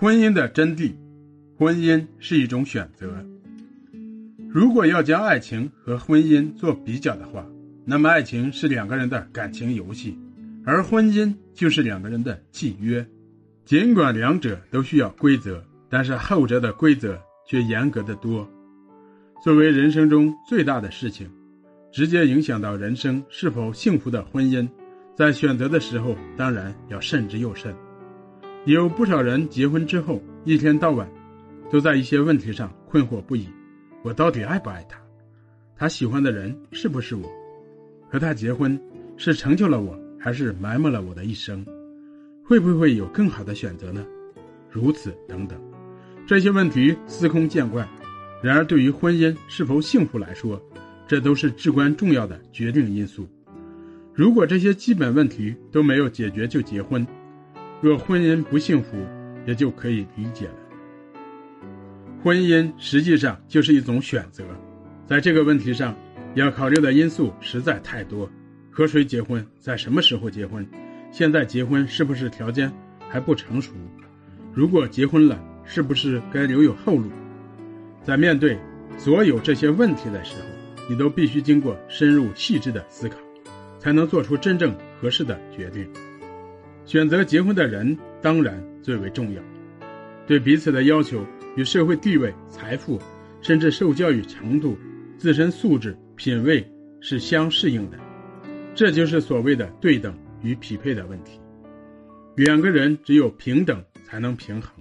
婚姻的真谛，婚姻是一种选择。如果要将爱情和婚姻做比较的话，那么爱情是两个人的感情游戏，而婚姻就是两个人的契约。尽管两者都需要规则，但是后者的规则却严格的多。作为人生中最大的事情，直接影响到人生是否幸福的婚姻，在选择的时候当然要慎之又慎。有不少人结婚之后，一天到晚都在一些问题上困惑不已：我到底爱不爱他？他喜欢的人是不是我？和他结婚是成就了我，还是埋没了我的一生？会不会有更好的选择呢？如此等等，这些问题司空见惯。然而，对于婚姻是否幸福来说，这都是至关重要的决定因素。如果这些基本问题都没有解决就结婚，若婚姻不幸福，也就可以理解了。婚姻实际上就是一种选择，在这个问题上，要考虑的因素实在太多：和谁结婚，在什么时候结婚，现在结婚是不是条件还不成熟？如果结婚了，是不是该留有后路？在面对所有这些问题的时候，你都必须经过深入细致的思考，才能做出真正合适的决定。选择结婚的人当然最为重要，对彼此的要求与社会地位、财富，甚至受教育程度、自身素质、品味是相适应的，这就是所谓的对等与匹配的问题。两个人只有平等才能平衡，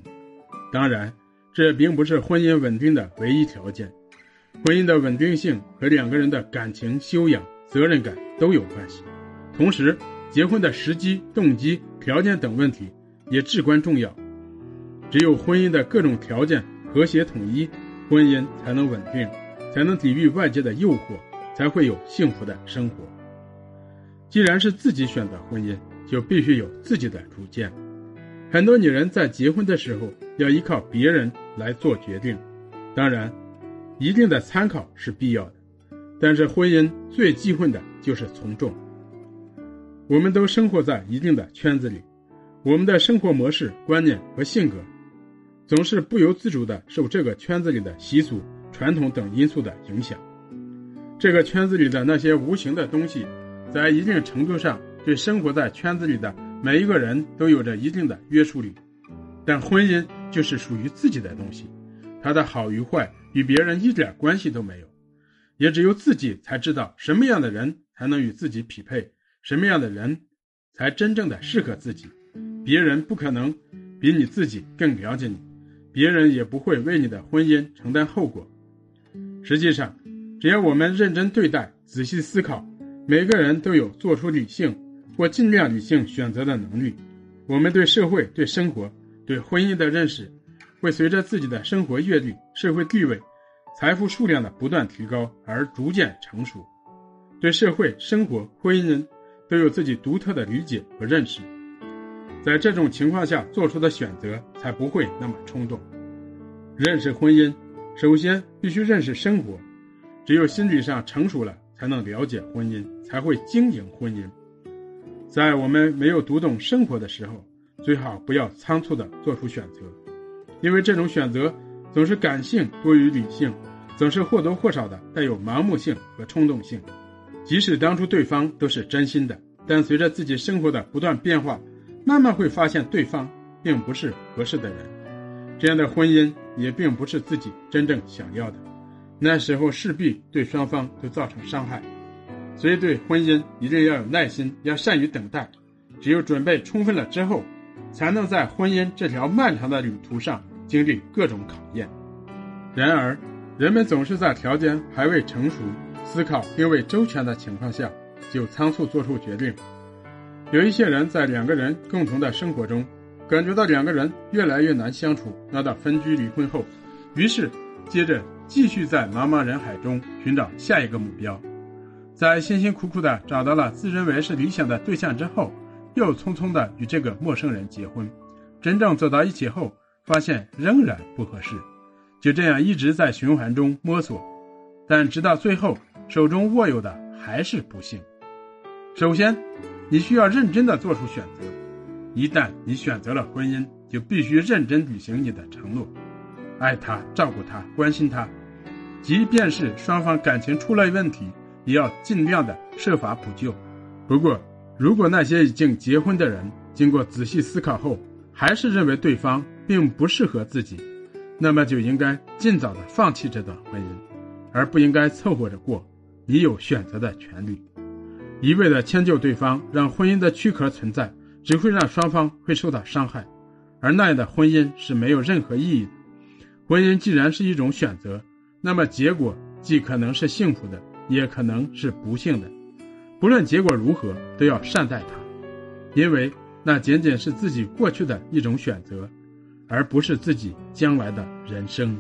当然，这并不是婚姻稳定的唯一条件。婚姻的稳定性和两个人的感情修养、责任感都有关系，同时。结婚的时机、动机、条件等问题也至关重要。只有婚姻的各种条件和谐统一，婚姻才能稳定，才能抵御外界的诱惑，才会有幸福的生活。既然是自己选择婚姻，就必须有自己的主见。很多女人在结婚的时候要依靠别人来做决定，当然，一定的参考是必要的。但是婚姻最忌讳的就是从众。我们都生活在一定的圈子里，我们的生活模式、观念和性格，总是不由自主的受这个圈子里的习俗、传统等因素的影响。这个圈子里的那些无形的东西，在一定程度上对生活在圈子里的每一个人都有着一定的约束力。但婚姻就是属于自己的东西，它的好与坏与别人一点关系都没有，也只有自己才知道什么样的人才能与自己匹配。什么样的人，才真正的适合自己？别人不可能比你自己更了解你，别人也不会为你的婚姻承担后果。实际上，只要我们认真对待、仔细思考，每个人都有做出理性或尽量理性选择的能力。我们对社会、对生活、对婚姻的认识，会随着自己的生活阅历、社会地位、财富数量的不断提高而逐渐成熟。对社会、生活、婚姻。都有自己独特的理解和认识，在这种情况下做出的选择才不会那么冲动。认识婚姻，首先必须认识生活，只有心理上成熟了，才能了解婚姻，才会经营婚姻。在我们没有读懂生活的时候，最好不要仓促的做出选择，因为这种选择总是感性多于理性，总是或多或少的带有盲目性和冲动性。即使当初对方都是真心的，但随着自己生活的不断变化，慢慢会发现对方并不是合适的人，这样的婚姻也并不是自己真正想要的，那时候势必对双方都造成伤害。所以，对婚姻一定要有耐心，要善于等待。只有准备充分了之后，才能在婚姻这条漫长的旅途上经历各种考验。然而，人们总是在条件还未成熟。思考并未周全的情况下，就仓促做出决定。有一些人在两个人共同的生活中，感觉到两个人越来越难相处，闹到分居离婚后，于是接着继续在茫茫人海中寻找下一个目标。在辛辛苦苦的找到了自认为是理想的对象之后，又匆匆的与这个陌生人结婚。真正走到一起后，发现仍然不合适，就这样一直在循环中摸索，但直到最后。手中握有的还是不幸。首先，你需要认真的做出选择。一旦你选择了婚姻，就必须认真履行你的承诺，爱他、照顾他、关心他，即便是双方感情出了问题，也要尽量的设法补救。不过，如果那些已经结婚的人经过仔细思考后，还是认为对方并不适合自己，那么就应该尽早的放弃这段婚姻，而不应该凑合着过。你有选择的权利，一味的迁就对方，让婚姻的躯壳存在，只会让双方会受到伤害，而那样的婚姻是没有任何意义的。婚姻既然是一种选择，那么结果既可能是幸福的，也可能是不幸的。不论结果如何，都要善待它，因为那仅仅是自己过去的一种选择，而不是自己将来的人生。